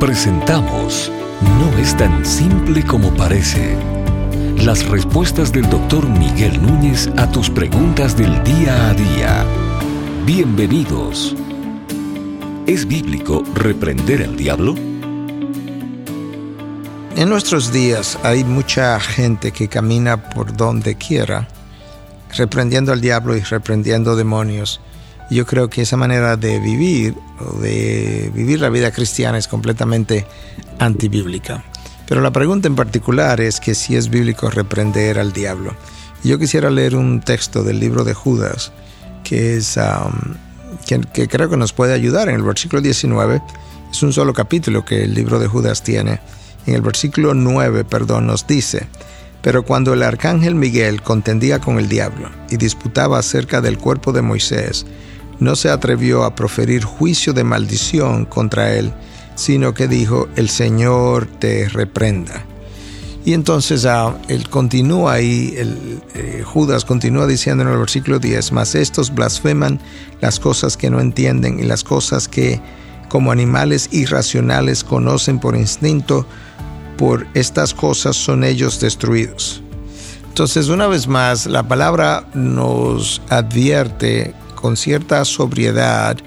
Presentamos No es tan simple como parece. Las respuestas del doctor Miguel Núñez a tus preguntas del día a día. Bienvenidos. ¿Es bíblico reprender al diablo? En nuestros días hay mucha gente que camina por donde quiera, reprendiendo al diablo y reprendiendo demonios. Yo creo que esa manera de vivir o de vivir la vida cristiana es completamente antibíblica. Pero la pregunta en particular es que si es bíblico reprender al diablo. Yo quisiera leer un texto del libro de Judas que es um, que, que, creo que nos puede ayudar en el versículo 19. Es un solo capítulo que el libro de Judas tiene. En el versículo 9, perdón, nos dice, pero cuando el arcángel Miguel contendía con el diablo y disputaba acerca del cuerpo de Moisés, no se atrevió a proferir juicio de maldición contra él, sino que dijo, el Señor te reprenda. Y entonces ah, él continúa ahí, eh, Judas continúa diciendo en el versículo 10, mas estos blasfeman las cosas que no entienden y las cosas que como animales irracionales conocen por instinto, por estas cosas son ellos destruidos. Entonces, una vez más, la palabra nos advierte con cierta sobriedad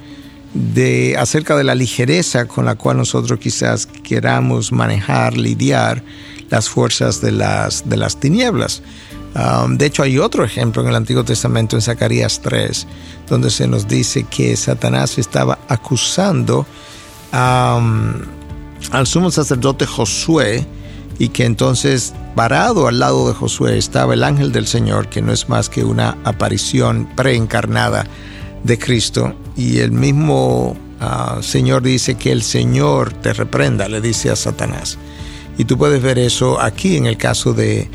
de acerca de la ligereza con la cual nosotros quizás queramos manejar, lidiar las fuerzas de las, de las tinieblas. Um, de hecho, hay otro ejemplo en el Antiguo Testamento, en Zacarías 3, donde se nos dice que Satanás estaba acusando um, al sumo sacerdote Josué y que entonces parado al lado de Josué estaba el ángel del Señor, que no es más que una aparición preencarnada de Cristo y el mismo uh, Señor dice que el Señor te reprenda, le dice a Satanás. Y tú puedes ver eso aquí en el caso de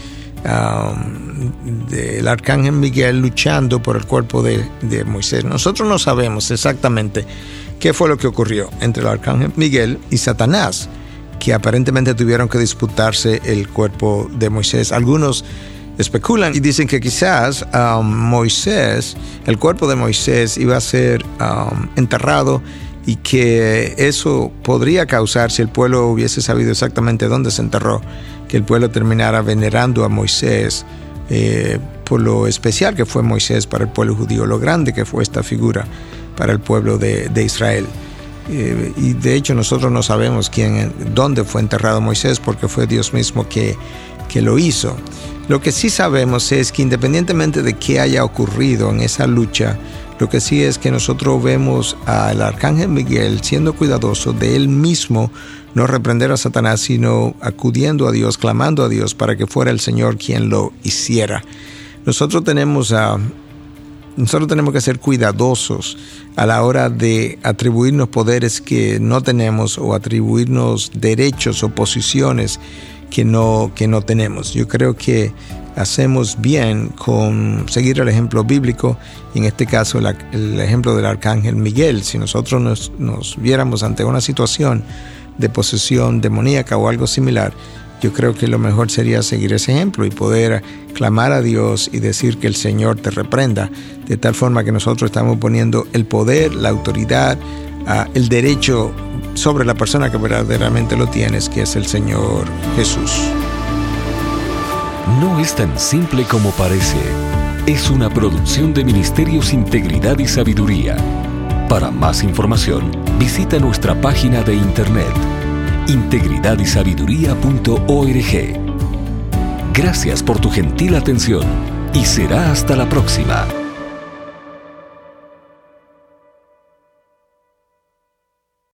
um, del arcángel Miguel luchando por el cuerpo de, de Moisés. Nosotros no sabemos exactamente qué fue lo que ocurrió entre el arcángel Miguel y Satanás, que aparentemente tuvieron que disputarse el cuerpo de Moisés. Algunos especulan y dicen que quizás um, Moisés, el cuerpo de Moisés iba a ser um, enterrado y que eso podría causar, si el pueblo hubiese sabido exactamente dónde se enterró, que el pueblo terminara venerando a Moisés eh, por lo especial que fue Moisés para el pueblo judío, lo grande que fue esta figura para el pueblo de, de Israel. Eh, y de hecho nosotros no sabemos quién, dónde fue enterrado Moisés porque fue Dios mismo que, que lo hizo. Lo que sí sabemos es que independientemente de qué haya ocurrido en esa lucha, lo que sí es que nosotros vemos al arcángel Miguel siendo cuidadoso de él mismo, no reprender a Satanás, sino acudiendo a Dios, clamando a Dios para que fuera el Señor quien lo hiciera. Nosotros tenemos a nosotros tenemos que ser cuidadosos a la hora de atribuirnos poderes que no tenemos o atribuirnos derechos o posiciones que no, que no tenemos. Yo creo que hacemos bien con seguir el ejemplo bíblico, en este caso el ejemplo del arcángel Miguel. Si nosotros nos, nos viéramos ante una situación de posesión demoníaca o algo similar, yo creo que lo mejor sería seguir ese ejemplo y poder clamar a Dios y decir que el Señor te reprenda, de tal forma que nosotros estamos poniendo el poder, la autoridad, uh, el derecho sobre la persona que verdaderamente lo tienes, que es el Señor Jesús. No es tan simple como parece. Es una producción de Ministerios Integridad y Sabiduría. Para más información, visita nuestra página de internet integridadysabiduría.org. Gracias por tu gentil atención y será hasta la próxima.